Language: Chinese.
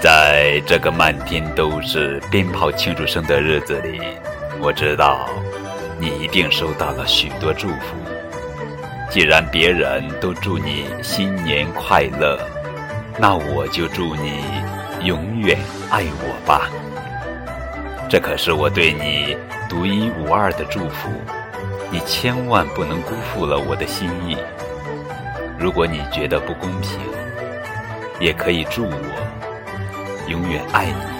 在这个满天都是鞭炮庆祝声的日子里，我知道你一定收到了许多祝福。既然别人都祝你新年快乐，那我就祝你永远爱我吧。这可是我对你独一无二的祝福，你千万不能辜负了我的心意。如果你觉得不公平，也可以祝我。永远爱你。